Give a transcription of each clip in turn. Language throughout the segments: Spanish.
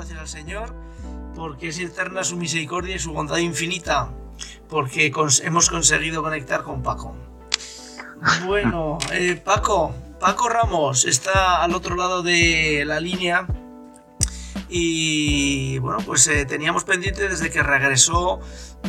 gracias al Señor, porque es eterna su misericordia y su bondad infinita, porque hemos conseguido conectar con Paco. Bueno, eh, Paco, Paco Ramos está al otro lado de la línea y bueno, pues eh, teníamos pendiente desde que regresó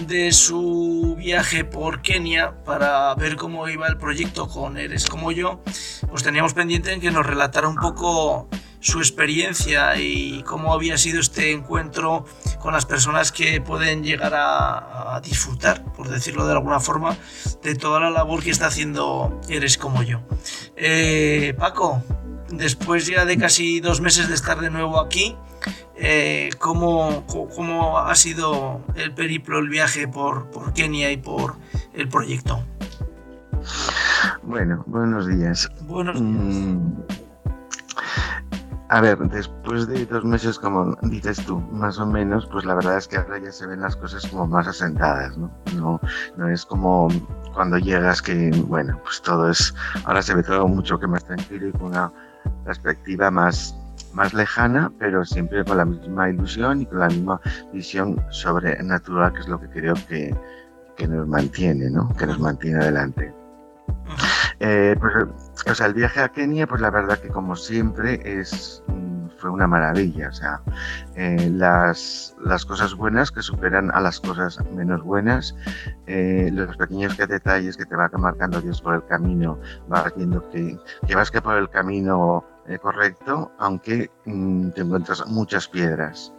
de su viaje por Kenia para ver cómo iba el proyecto con Eres como yo, pues teníamos pendiente en que nos relatara un poco su experiencia y cómo había sido este encuentro con las personas que pueden llegar a, disfrutar, por decirlo de alguna forma, de toda la labor que está haciendo Eres como yo. Eh, Paco, después ya de casi dos meses de estar de nuevo aquí, eh, ¿cómo, ¿cómo, ha sido el periplo, el viaje por, por Kenia y por el proyecto? Bueno, buenos días. Buenos días. Mm, a ver, después de dos meses, como dices tú, más o menos, pues la verdad es que ahora ya se ven las cosas como más asentadas, ¿no? No, no es como cuando llegas que, bueno, pues todo es, ahora se ve todo mucho que más tranquilo y con una perspectiva más, más lejana, pero siempre con la misma ilusión y con la misma visión sobrenatural, que es lo que creo que, que nos mantiene, ¿no? Que nos mantiene adelante. Eh, pues, o sea, el viaje a Kenia, pues la verdad que como siempre es mm, fue una maravilla. O sea, eh, las, las, cosas buenas que superan a las cosas menos buenas, eh, los pequeños detalles que te va marcando Dios por el camino, vas viendo que, que vas que por el camino correcto, aunque mm, te encuentras muchas piedras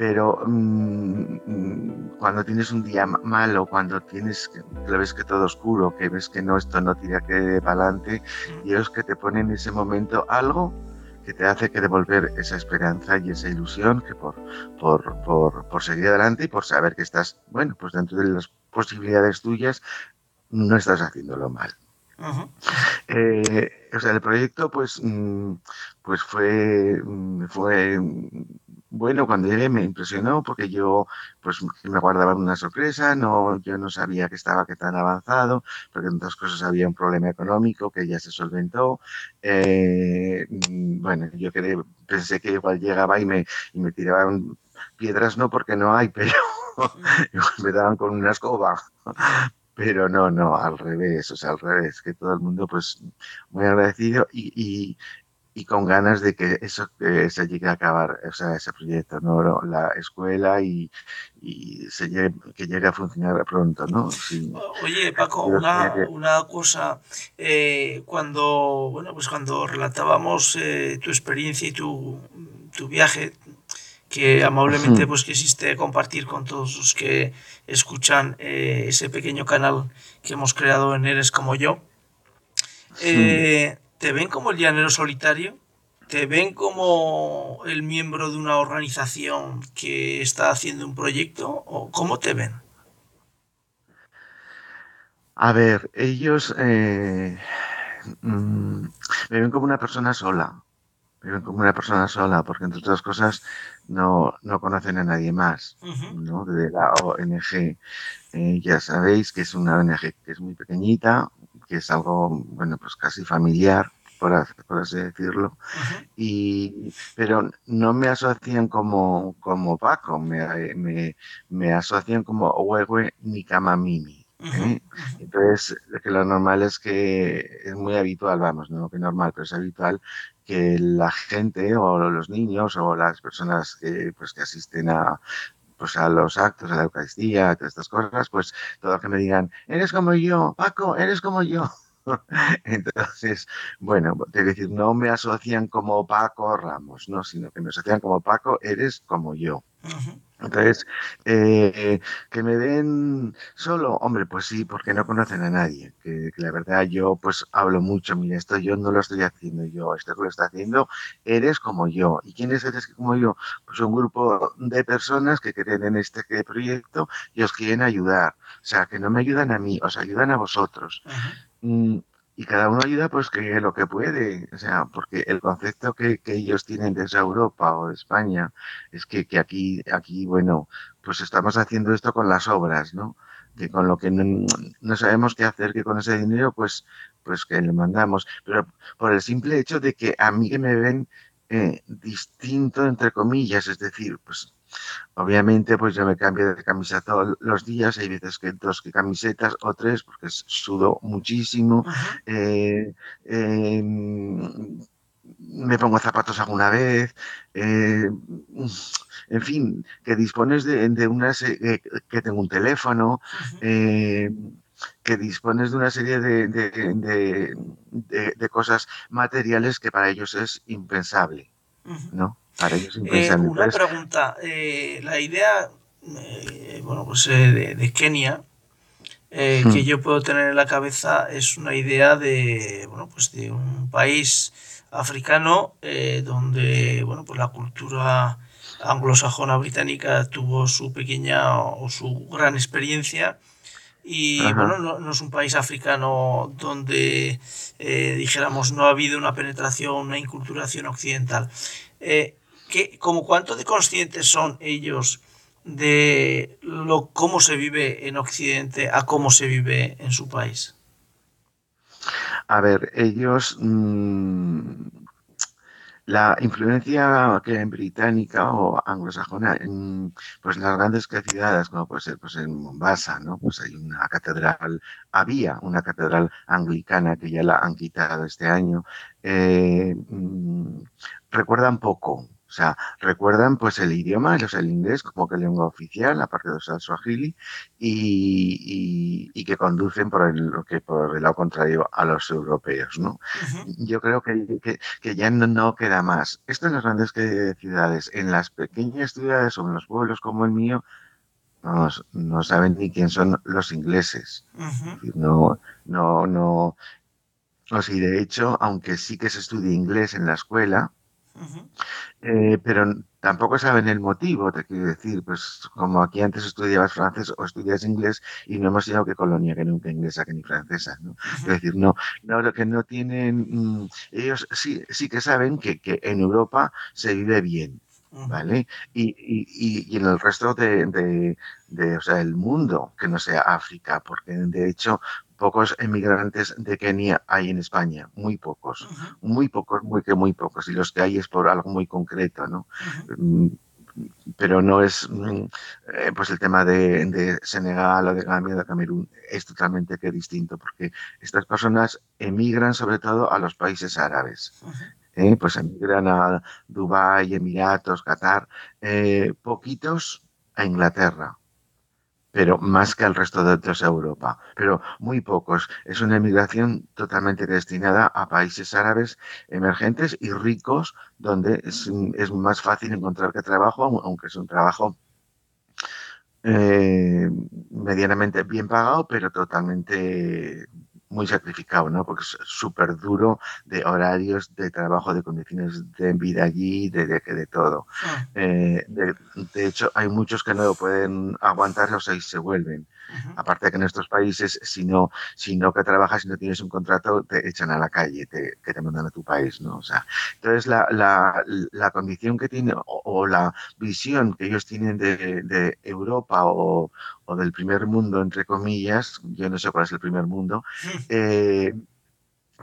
pero mm, cuando tienes un día malo, cuando tienes que, ves que todo oscuro, que ves que no, esto no tira que para adelante, Dios que te pone en ese momento algo que te hace que devolver esa esperanza y esa ilusión que por, por, por, por seguir adelante y por saber que estás, bueno, pues dentro de las posibilidades tuyas, no estás haciéndolo mal. Eh, o sea, el proyecto, pues, mm, pues fue, mm, fue bueno, cuando llegué me impresionó porque yo pues me guardaba una sorpresa, no, yo no sabía que estaba que tan avanzado, porque en otras cosas había un problema económico que ya se solventó. Eh, mm, bueno, yo pensé que igual llegaba y me, y me tiraban piedras, no porque no hay, pero me daban con una escoba. Pero no, no, al revés, o sea, al revés, que todo el mundo pues muy agradecido y, y con ganas de que eso se llegue a acabar, o sea, ese proyecto, ¿no? La escuela y, y se llegue, que llegue a funcionar pronto, ¿no? Oye, Paco, una, una, cosa, eh, cuando, bueno, pues cuando relatábamos eh, tu experiencia y tu, tu viaje, que amablemente pues quisiste compartir con todos los que escuchan eh, ese pequeño canal que hemos creado en Eres como yo. Eh, ¿Te ven como el llanero solitario? ¿Te ven como el miembro de una organización que está haciendo un proyecto? ¿O cómo te ven? A ver, ellos eh, mm, me ven como una persona sola. Me ven como una persona sola, porque entre otras cosas no, conocen a nadie más. ¿no? De la ONG, eh, ya sabéis que es una ONG que es muy pequeñita, que es algo, bueno, pues casi familiar, por, así decirlo. y, pero no me asocian como, como Paco, me, me, me asocian como Huehue ni Kamamimi. ¿eh? Entonces, que lo normal es que es muy habitual, vamos, no que normal, pero es habitual que la gente o los niños o las personas que, pues, que asisten a, pues a los actos, a la Eucaristía, a todas estas cosas, pues todo que me digan, eres como yo, Paco, eres como yo. Entonces, bueno, te decir, no me asocian como Paco Ramos, no, sino que me asocian como Paco, eres como yo. Entonces, eh, que me den solo, hombre, pues sí, porque no conocen a nadie. Que, la verdad yo pues hablo mucho, mira, esto yo no lo estoy haciendo yo, esto que lo está haciendo, eres como yo. ¿Y quién eres como yo? Pues un grupo de personas que creen en este proyecto y os quieren ayudar. O sea, que no me ayudan a mí, os ayudan a vosotros. Mm, y cada uno ayuda pues que lo que puede, o sea, porque el concepto que, que ellos tienen desde Europa o de España es que, que, aquí, aquí, bueno, pues estamos haciendo esto con las obras, ¿no? Que con lo que no, no, sabemos qué hacer, que con ese dinero, pues, pues que le mandamos. Pero por el simple hecho de que a mí que me ven eh, distinto, entre comillas, es decir, pues obviamente pues yo me cambio de camisa todos los días, hay veces que dos que camisetas o tres porque sudo muchísimo, eh, em, me pongo zapatos alguna vez, eh, en fin, que dispones de, de una que tengo un teléfono, que dispones de una serie de, cosas materiales que para ellos es impensable, ¿no? Para ellos es eh, una pregunta, eh, la idea, eh, bueno, pues de, Kenia, que hmm. yo puedo tener en la cabeza es una idea de, bueno, pues de un país africano donde, bueno, pues la cultura anglosajona británica tuvo su pequeña o su gran experiencia y bueno, no, es un país africano donde eh, dijéramos no ha habido una penetración, una inculturación occidental. Eh, ¿qué, como cuánto de conscientes son ellos de lo cómo se vive en Occidente a cómo se vive en su país? A ver, ellos mm, la influencia que en británica o anglosajona en pues las grandes ciudades como puede ser pues en Mombasa no pues hay una catedral había una catedral anglicana que ya la han quitado este año eh, mm, recuerdan poco o sea, recuerdan pues el idioma, el inglés como que lengua oficial, aparte de usar swahili, y, y, que conducen por el, que por el lado contrario a los europeos, ¿no? Yo creo que, que, ya no, queda más. Esto en las grandes ciudades, en las pequeñas ciudades o en los pueblos como el mío, no, no saben ni quién son los ingleses. No, no, no. O sea, de hecho, aunque sí que se estudia inglés en la escuela, eh, pero tampoco saben el motivo, te quiero decir, pues como aquí antes estudiabas francés o estudias inglés y no hemos tenido que colonia que nunca inglesa que ni francesa, ¿no? Es decir, no, no, lo que no tienen, mm, ellos sí, sí que saben que, que en Europa se vive bien, ¿vale? Y, y, y, en el resto de, de, de, o sea, el mundo, que no sea África, porque de hecho pocos emigrantes de Kenia hay en España, muy pocos, muy pocos, muy que muy pocos, y los que hay es por algo muy concreto, ¿no? Mm, pero no es, mm, eh, pues el tema de, Senegal o de Gambia o de Camerún es totalmente que distinto, porque estas personas emigran sobre todo a los países árabes. ¿eh? Pues emigran a Dubái, Emiratos, Qatar, eh, poquitos a Inglaterra, pero más que al resto de otros Europa, pero muy pocos. Es una emigración totalmente destinada a países árabes emergentes y ricos, donde es, más fácil encontrar que trabajo, aunque es un trabajo eh, medianamente bien pagado, pero totalmente muy sacrificado, ¿no? Porque es súper duro de horarios, de trabajo, de condiciones de vida allí, de, de, de todo. Ah. Eh, de, de, hecho, hay muchos que no pueden aguantar, o sea, y se vuelven. Aparte de que en estos países, si no, si no que trabajas, si no tienes un contrato, te echan a la calle, te, que te mandan a tu país, ¿no? O sea, entonces la, la, la condición que tiene o, la visión que ellos tienen de, de Europa o, o, del primer mundo, entre comillas, yo no sé cuál es el primer mundo, eh,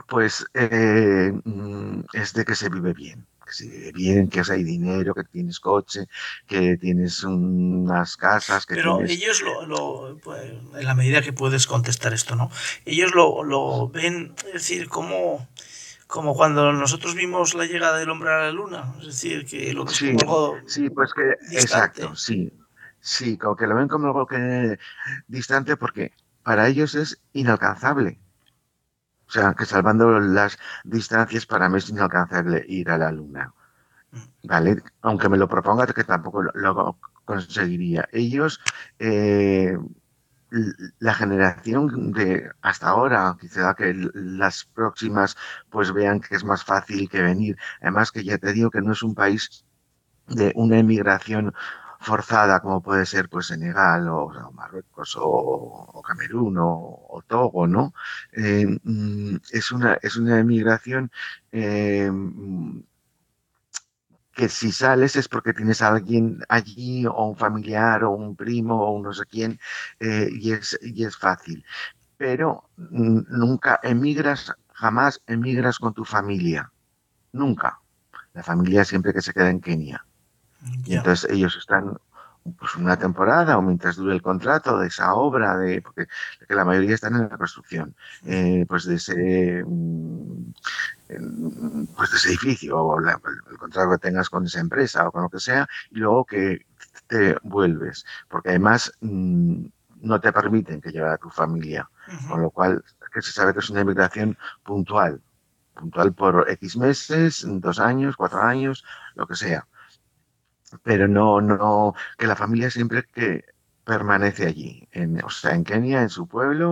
pues eh, mm, es de que se vive bien que se vive bien, que hay dinero, que tienes coche, que tienes unas casas. Que Pero ellos lo, pues, en la medida que puedes contestar esto, ¿no? Ellos lo, lo ven, es decir, como como cuando nosotros vimos la llegada del hombre a la luna, es decir, que lo que sí, sí, pues que exacto, sí, sí, como que lo ven como algo que distante porque para ellos es inalcanzable. O sea, que salvando las distancias para mí es inalcanzable ir a la Luna. ¿Vale? Aunque me lo proponga, que tampoco lo, conseguiría. Ellos, eh, la generación de hasta ahora, quizá que las próximas pues vean que es más fácil que venir. Además que ya te digo que no es un país de una emigración forzada como puede ser pues Senegal o, Marruecos o, Camerún o, Togo, ¿no? Eh, mm, es, una, es una emigración eh, que si sales es porque tienes a alguien allí o un familiar o un primo o no sé quién eh, y, es, y es fácil. Pero nunca emigras, jamás emigras con tu familia. Nunca. la familia siempre que se queda en Kenia. Y entonces ellos están pues una temporada o mientras dure el contrato de esa obra, de, porque la mayoría están en la construcción, eh, pues de ese mm, pues de ese edificio o el, contrato que tengas con esa empresa o con lo que sea, y luego que te vuelves, porque además mm, no te permiten que lleve a tu familia, con lo cual que se sabe que es una inmigración puntual, puntual por X meses, dos años, cuatro años, lo que sea. Pero no, no, que la familia siempre que permanece allí, en, o sea, en Kenia, en su pueblo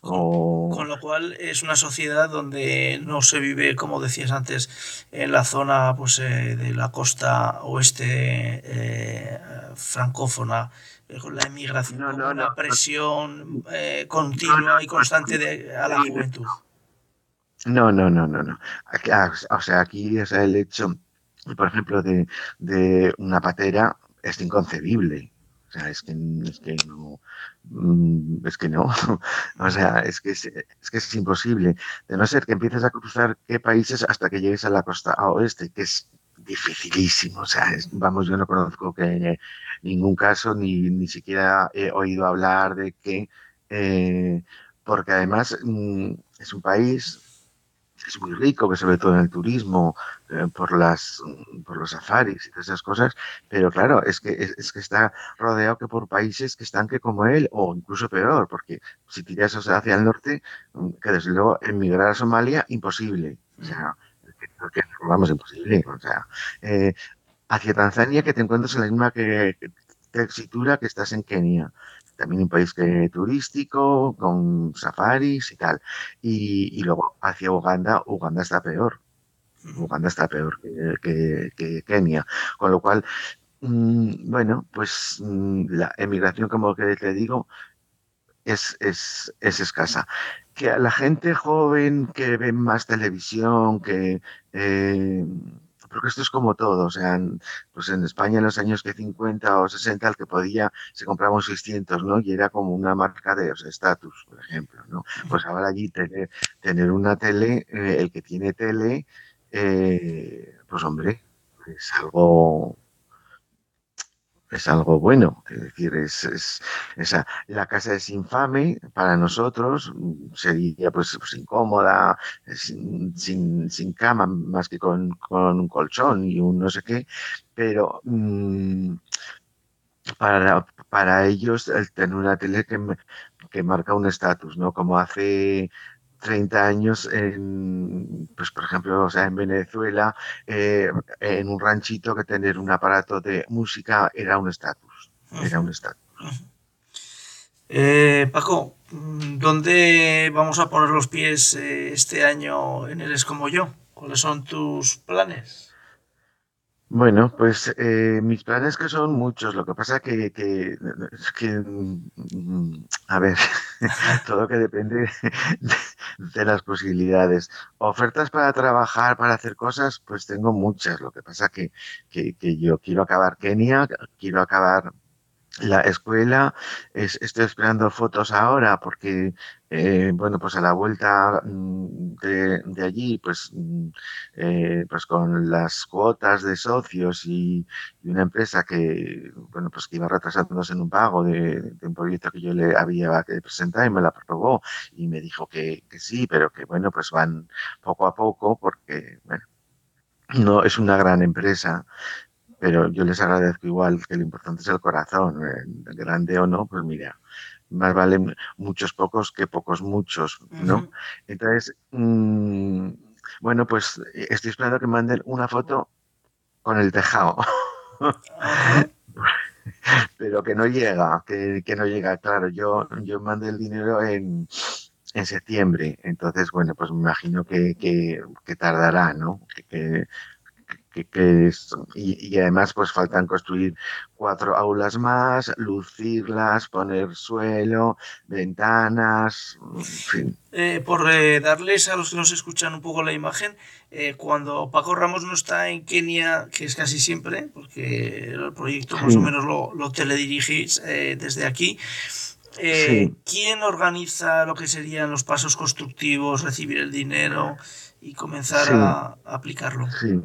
o, Con lo cual es una sociedad donde no se vive, como decías antes, en la zona pues, eh, de la costa oeste eh, francófona, eh, con la emigración, no, una presión continua y constante de, a la juventud. No, no, no, no, no. Ah, o sea, aquí o sea, el hecho, por ejemplo, de, de una patera es inconcebible. O sea, es que, es que no, mm, es que no, o sea, es que es, que es imposible, de no ser que empieces a cruzar qué países hasta que llegues a la costa oeste, que es dificilísimo, o sea, vamos, yo no conozco que ningún caso, ni, ni siquiera he oído hablar de que, eh, porque además mm, es un país es muy rico, que sobre todo en el turismo, eh, por, las, por los safaris y todas esas cosas, pero claro, es que, es, que está rodeado que por países que están que como él, o incluso peor, porque si tiras hacia el norte, mm, que desde luego emigrar a Somalia, imposible. O sea, que, vamos, imposible. O sea, eh, hacia Tanzania que te encuentras en la misma que, textura que estás en Kenia también un país que, turístico, con safaris y tal. Y, luego hacia Uganda, Uganda está peor. Uganda está peor que, Kenia. Con lo cual, mm, bueno, pues mm, la emigración, como que te digo, es, es, es, escasa. Que a la gente joven que ve más televisión, que eh, porque esto es como todo, o sea, en, pues en España en los años que 50 o 60 el que podía se compraba un 600, ¿no? Y era como una marca de estatus, por ejemplo, ¿no? Pues ahora allí tener, tener una tele, eh, el que tiene tele, eh, pues hombre, es algo es algo bueno. Es decir, es, esa, la casa es infame para nosotros, sería pues, pues incómoda, sin, sin, cama, más que con, con, un colchón y un no sé qué, pero mm, para, para ellos el tener una tele que, que marca un estatus, ¿no? Como hace 30 años, en, pues por ejemplo, o sea, en Venezuela, eh, en un ranchito que tener un aparato de música era un estatus, era un estatus. Eh, Paco, ¿dónde vamos a poner los pies eh, este año en Eres como yo? ¿Cuáles son tus planes? Bueno, pues eh, mis planes que son muchos. Lo que pasa que, que, que mm, a ver, todo que depende de, las posibilidades. Ofertas para trabajar, para hacer cosas, pues tengo muchas. Lo que pasa que, que yo quiero acabar Kenia, quiero acabar la escuela. Es, estoy esperando fotos ahora porque, eh, bueno, pues a la vuelta mm, de, allí, pues, mm, eh, pues con las cuotas de socios y, una empresa que, bueno, pues que iba retrasándose en un pago de, un proyecto que yo le había que presentar y me la aprobó y me dijo que, que sí, pero que, bueno, pues van poco a poco porque, bueno, no es una gran empresa, pero yo les agradezco igual que lo importante es el corazón, eh, grande o no, pues mira, más valen muchos pocos que pocos muchos, ¿no? Entonces, mm, bueno, pues estoy esperando que manden una foto con el tejado. pero que no llega, que, no llega, claro, yo, yo mandé el dinero en, en septiembre, entonces, bueno, pues me imagino que, que, tardará, ¿no? que, que, es, y, además pues faltan construir cuatro aulas más, lucirlas, poner suelo, ventanas, en fin. Eh, por eh, darles a los que nos escuchan un poco la imagen, eh, cuando Paco Ramos no está en Kenia, que es casi siempre, porque el proyecto más o menos lo, lo teledirigís desde aquí, ¿quién organiza lo que serían los pasos constructivos, recibir el dinero y comenzar a, a aplicarlo? Sí.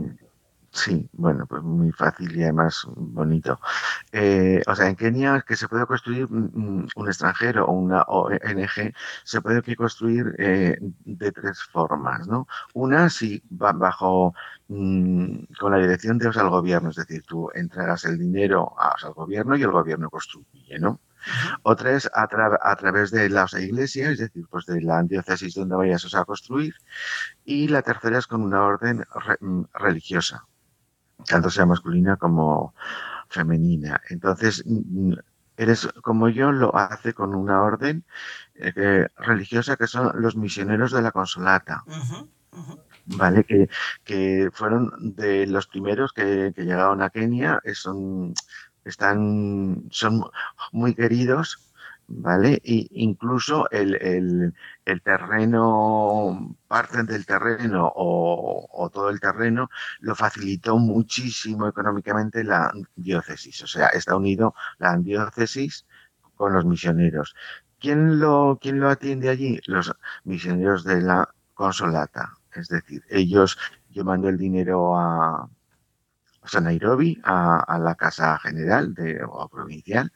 Sí, bueno, pues muy fácil y además bonito. Eh, o sea, en Kenia que se puede construir un extranjero o una ONG, se puede construir eh, de tres formas, ¿no? Una, si va bajo, mm, con la dirección de o al gobierno, es decir, tú entregas el dinero al gobierno y el gobierno construye, ¿no? Otra es a, través de la iglesia, es decir, pues de la diócesis donde vayas a construir. Y la tercera es con una orden mm, religiosa tanto sea masculina como femenina. Entonces, eres como yo, lo hace con una orden eh, religiosa que son los misioneros de la consolata. ¿Vale? Que, que, fueron de los primeros que, que llegaron a Kenia, son, están, son muy queridos ¿vale? Y incluso el, el, el, terreno, parte del terreno o, o, todo el terreno lo facilitó muchísimo económicamente la diócesis, o sea, está unido la diócesis con los misioneros. ¿Quién lo, quién lo atiende allí? Los misioneros de la consolata, es decir, ellos, yo mando el dinero a, a Nairobi, a, la Casa General de, o provincial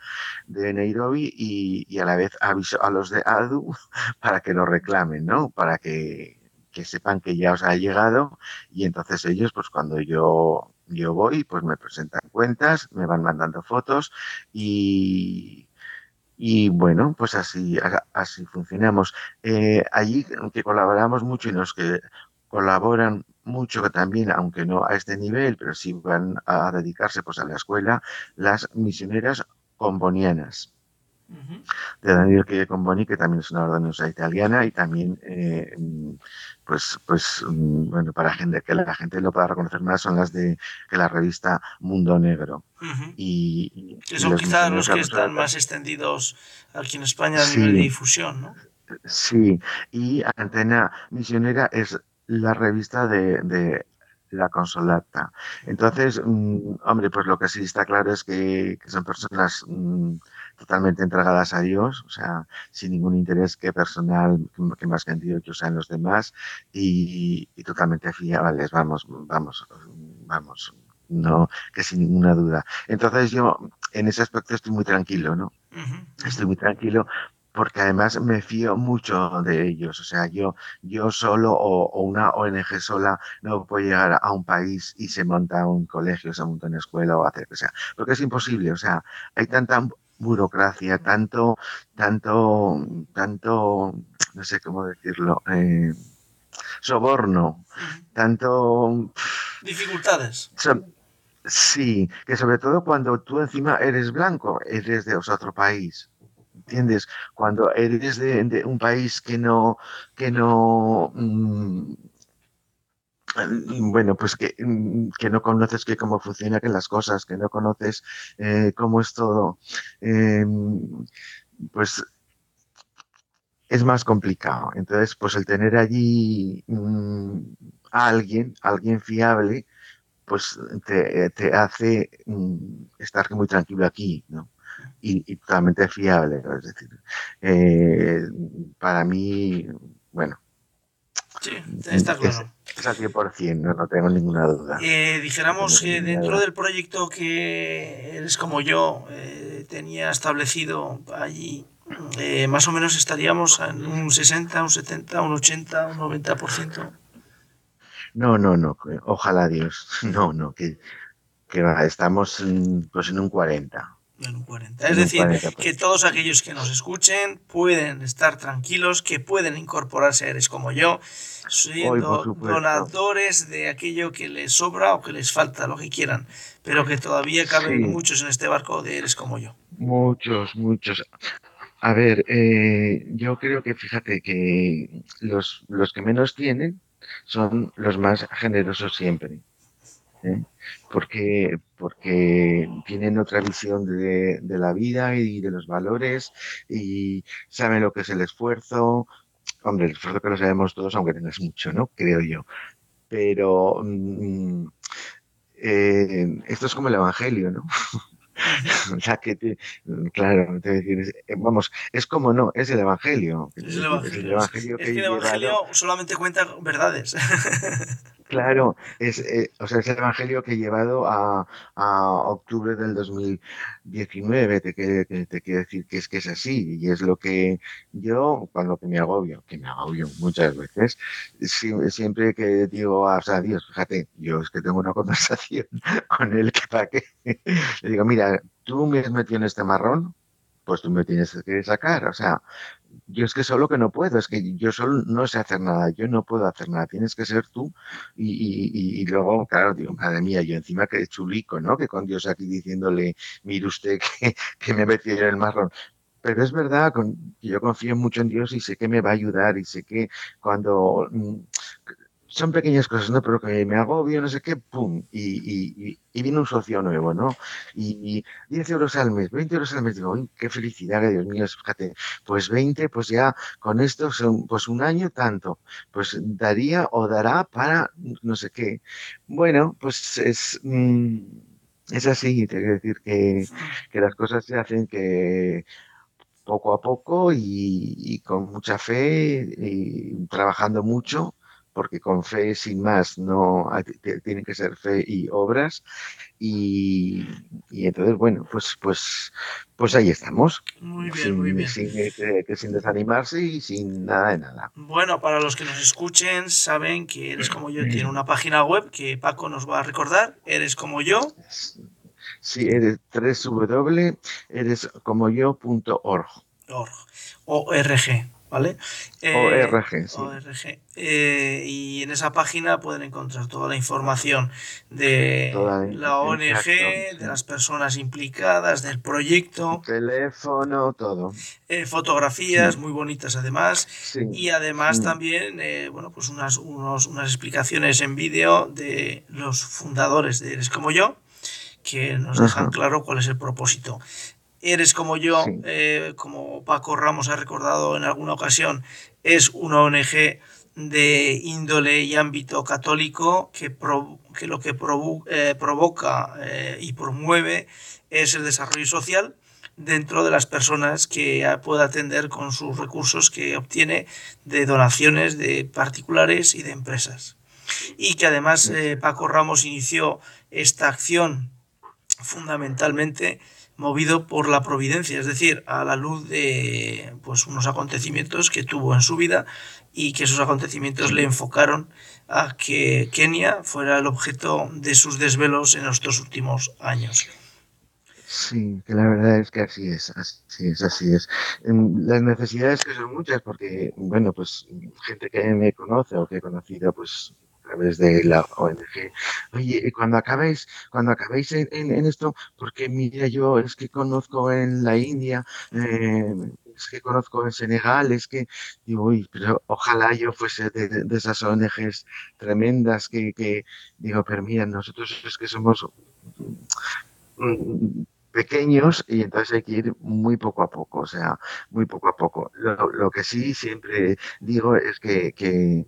de Nairobi y, a la vez aviso a los de ADU para que lo reclamen, ¿no? Para que, sepan que ya os ha llegado y entonces ellos, pues cuando yo, yo voy, pues me presentan cuentas, me van mandando fotos y, y bueno, pues así, así funcionamos. Eh, allí que colaboramos mucho y los que colaboran mucho también, aunque no a este nivel, pero sí van a dedicarse pues a la escuela, las misioneras combonianas. De Daniel que Comboni, que también es una ordenanza italiana y también, eh, pues, pues, mm, bueno, para gente, que la gente lo pueda reconocer más, son las de que la revista Mundo Negro. y, que son quizás los que están más extendidos aquí en España a nivel de difusión, ¿no? Sí, y Antena Misionera es la revista de, la consolata. Entonces, mm, hombre, pues lo que sí está claro es que, son personas mm, totalmente entregadas a Dios, o sea, sin ningún interés que personal, que, más que en Dios, que sean los demás, y, totalmente fiables, vamos, vamos, vamos, no, que sin ninguna duda. Entonces yo, en ese aspecto estoy muy tranquilo, ¿no? Estoy muy tranquilo porque además me fío mucho de ellos. O sea, yo, yo solo o, una ONG sola no puedo llegar a un país y se monta un colegio, se monta una escuela o hacer que sea, porque es imposible. O sea, hay tanta burocracia, tanto, tanto, tanto, no sé cómo decirlo, eh, soborno, tanto... Dificultades. sí, que sobre todo cuando tú encima eres blanco, eres de otro país. ¿Entiendes? Cuando eres de, un país que no, que no, mm, bueno, pues que, mm, que, no conoces que cómo funcionan las cosas, que no conoces eh, cómo es todo, em, pues es más complicado. Entonces, pues el tener allí mm, a alguien, alguien fiable, pues te, te hace estar muy tranquilo aquí, ¿no? Y, totalmente fiable. Es decir, eh, para mí, bueno. Sí, está claro. Es, al 100%, no, no tengo ninguna duda. Eh, dijéramos que dentro del proyecto que eres como yo, eh, tenía establecido allí, más o menos estaríamos en un 60, un 70, un 80, un 90%. No, no, no, ojalá Dios, no, no, que, que estamos pues en un 40. Es decir, que todos aquellos que nos escuchen pueden estar tranquilos, que pueden incorporarse a Eres como yo, siendo donadores de aquello que les sobra o que les falta, lo que quieran, pero que todavía caben muchos en este barco de Eres como yo. Muchos, muchos. A ver, eh, yo creo que fíjate que los, los que menos tienen son los más generosos siempre. ¿Eh? porque, porque tienen otra visión de, la vida y de los valores y saben lo que es el esfuerzo. Hombre, el esfuerzo que lo sabemos todos, aunque tengas mucho, ¿no? Creo yo. Pero mm, eh, esto es como el Evangelio, ¿no? o sea que, claro, te decir, eh, vamos, es como no, es el Evangelio. Es el Evangelio, es que el Evangelio solamente cuenta verdades. Claro, es, eh, o sea, es el evangelio que he llevado a, octubre del 2019. Te, te, te quiero decir que es que es así. Y es lo que yo, cuando que me agobio, que me agobio muchas veces, siempre que digo a o Dios, fíjate, yo es que tengo una conversación con él que para qué. Le digo, mira, tú metido en este marrón, pues tú me tienes que sacar. O sea, yo es que solo que no puedo, es que yo solo no sé hacer nada, yo no puedo hacer nada, tienes que ser tú. Y, luego, claro, digo, madre mía, yo encima que chulico, ¿no? Que con Dios aquí diciéndole, mire usted que, me metido en el marrón. Pero es verdad que yo confío mucho en Dios y sé que me va a ayudar y sé que cuando mm, son pequeñas cosas, ¿no? Pero que me agobio, no sé qué, pum, y, y, viene un socio nuevo, ¿no? Y, 10 euros al mes, 20 euros al mes, digo, uy, qué felicidad, Dios mío, fíjate, pues 20, pues ya con esto son, pues un año tanto, pues daría o dará para no sé qué. Bueno, pues es, mm, es así, te quiero decir que, que las cosas se hacen que poco a poco y, y con mucha fe y trabajando mucho porque con fe sin más no tiene que ser fe y obras. Y, entonces bueno pues pues pues ahí estamos. Muy bien muy bien. sin, sin, desanimarse y sin nada de nada. Bueno para los que nos escuchen saben que eres como yo tiene una página web que Paco nos va a recordar eres como yo. Sí eres www eres como yo.org org. Org ¿vale? ORG, sí. ORG. Eh, y en esa página pueden encontrar toda la información de la ONG, de las personas implicadas, del proyecto. Teléfono, todo. Eh, fotografías muy bonitas además. Y además también, eh, bueno, pues unas, unos, unas explicaciones en vídeo de los fundadores de Eres como yo que nos dejan claro cuál es el propósito. Eres como yo, eh, como Paco Ramos ha recordado en alguna ocasión, es una ONG de índole y ámbito católico que, que lo que eh, provoca eh, y promueve es el desarrollo social dentro de las personas que pueda atender con sus recursos que obtiene de donaciones de particulares y de empresas. Y que además Paco Ramos inició esta acción fundamentalmente movido por la providencia, es decir, a la luz de pues, unos acontecimientos que tuvo en su vida y que esos acontecimientos le enfocaron a que Kenia fuera el objeto de sus desvelos en estos últimos años. Sí, que la verdad es que así es, así es, así es. Em, las necesidades que son muchas, porque, bueno, pues gente que me conoce o que he conocido, pues través de la ONG. Oye, cuando acabéis, cuando acabéis en, esto, porque mira, yo es que conozco en la India, eh, es que conozco en Senegal, es que digo, uy, pero ojalá yo fuese de, esas ONGs tremendas que, que, digo, pero mira, nosotros es que somos mm, pequeños y entonces hay que ir muy poco a poco, o sea, muy poco a poco. Lo, lo que sí siempre digo es que, que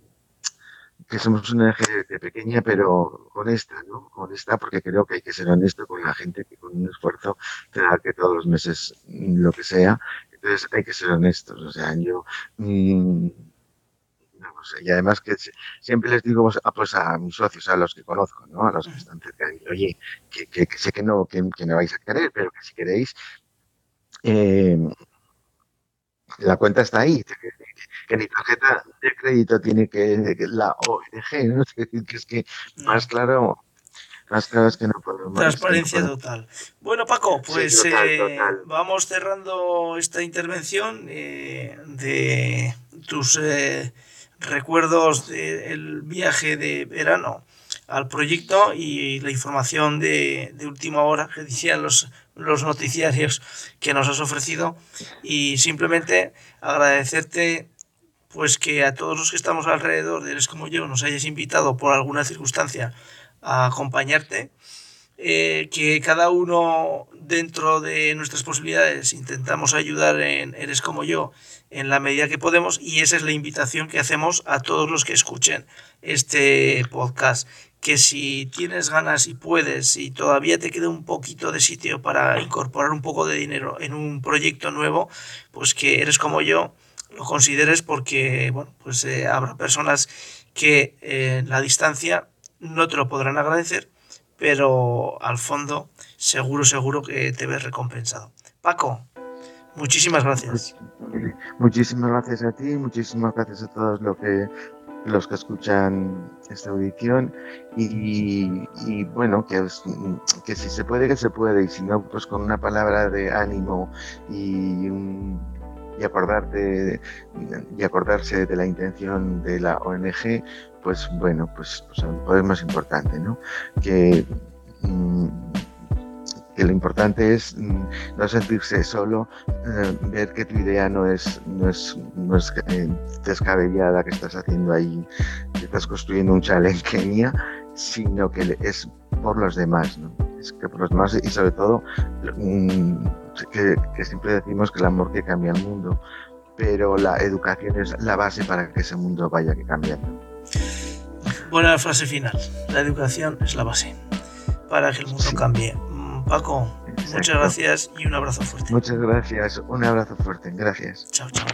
que somos una gente pequeña pero honesta, ¿no? Honesta porque creo que hay que ser honesto con la gente que con un esfuerzo te da que todos los meses lo que sea. Entonces hay que ser honestos. O sea, yo... Mmm, no sé, y además que siempre les digo pues, a, pues a mis socios, a los que conozco, ¿no? a los que están cerca de mí, oye, que, que, sé que no, que, que, no vais a querer, pero que si queréis, eh, la cuenta está ahí, que mi tarjeta de crédito tiene que, la ONG, ¿no? que es que más claro, más claro es que no podemos. Transparencia total. Bueno, Paco, pues eh, vamos cerrando esta intervención eh, de tus eh, recuerdos del viaje de verano al proyecto y la información de, de última hora que decían los los noticiarios que nos has ofrecido. Y simplemente agradecerte pues que a todos los que estamos alrededor de Eres como yo nos hayas invitado por alguna circunstancia a acompañarte, eh, que cada uno dentro de nuestras posibilidades intentamos ayudar en Eres como yo en la medida que podemos y esa es la invitación que hacemos a todos los que escuchen este podcast que si tienes ganas y puedes y todavía te queda un poquito de sitio para incorporar un poco de dinero en un proyecto nuevo, pues que eres como yo, lo consideres porque bueno, pues eh, habrá personas que eh, en la distancia no te lo podrán agradecer, pero al fondo seguro, seguro que te ves recompensado. Paco, muchísimas gracias. Muchísimas gracias a ti, muchísimas gracias a todos los que los que escuchan esta audición y, bueno, que, que si se puede, que se puede y si no, pues con una palabra de ánimo y, y, acordarte, y acordarse de la intención de la ONG, pues bueno, pues, pues es más importante, ¿no? Que, que lo importante es mm, no sentirse solo, eh, ver que tu idea no es, no es, no es eh, descabellada, que estás haciendo ahí, que estás construyendo un chalet en Kenia, sino que es por los demás, ¿no? Es que por los demás y sobre todo mm, que, que siempre decimos que el amor que cambia el mundo, pero la educación es la base para que ese mundo vaya cambiando. Buena frase final. La educación es la base para que el mundo cambie. Paco, muchas gracias y un abrazo fuerte. Muchas gracias, un abrazo fuerte, gracias. Chao, chao.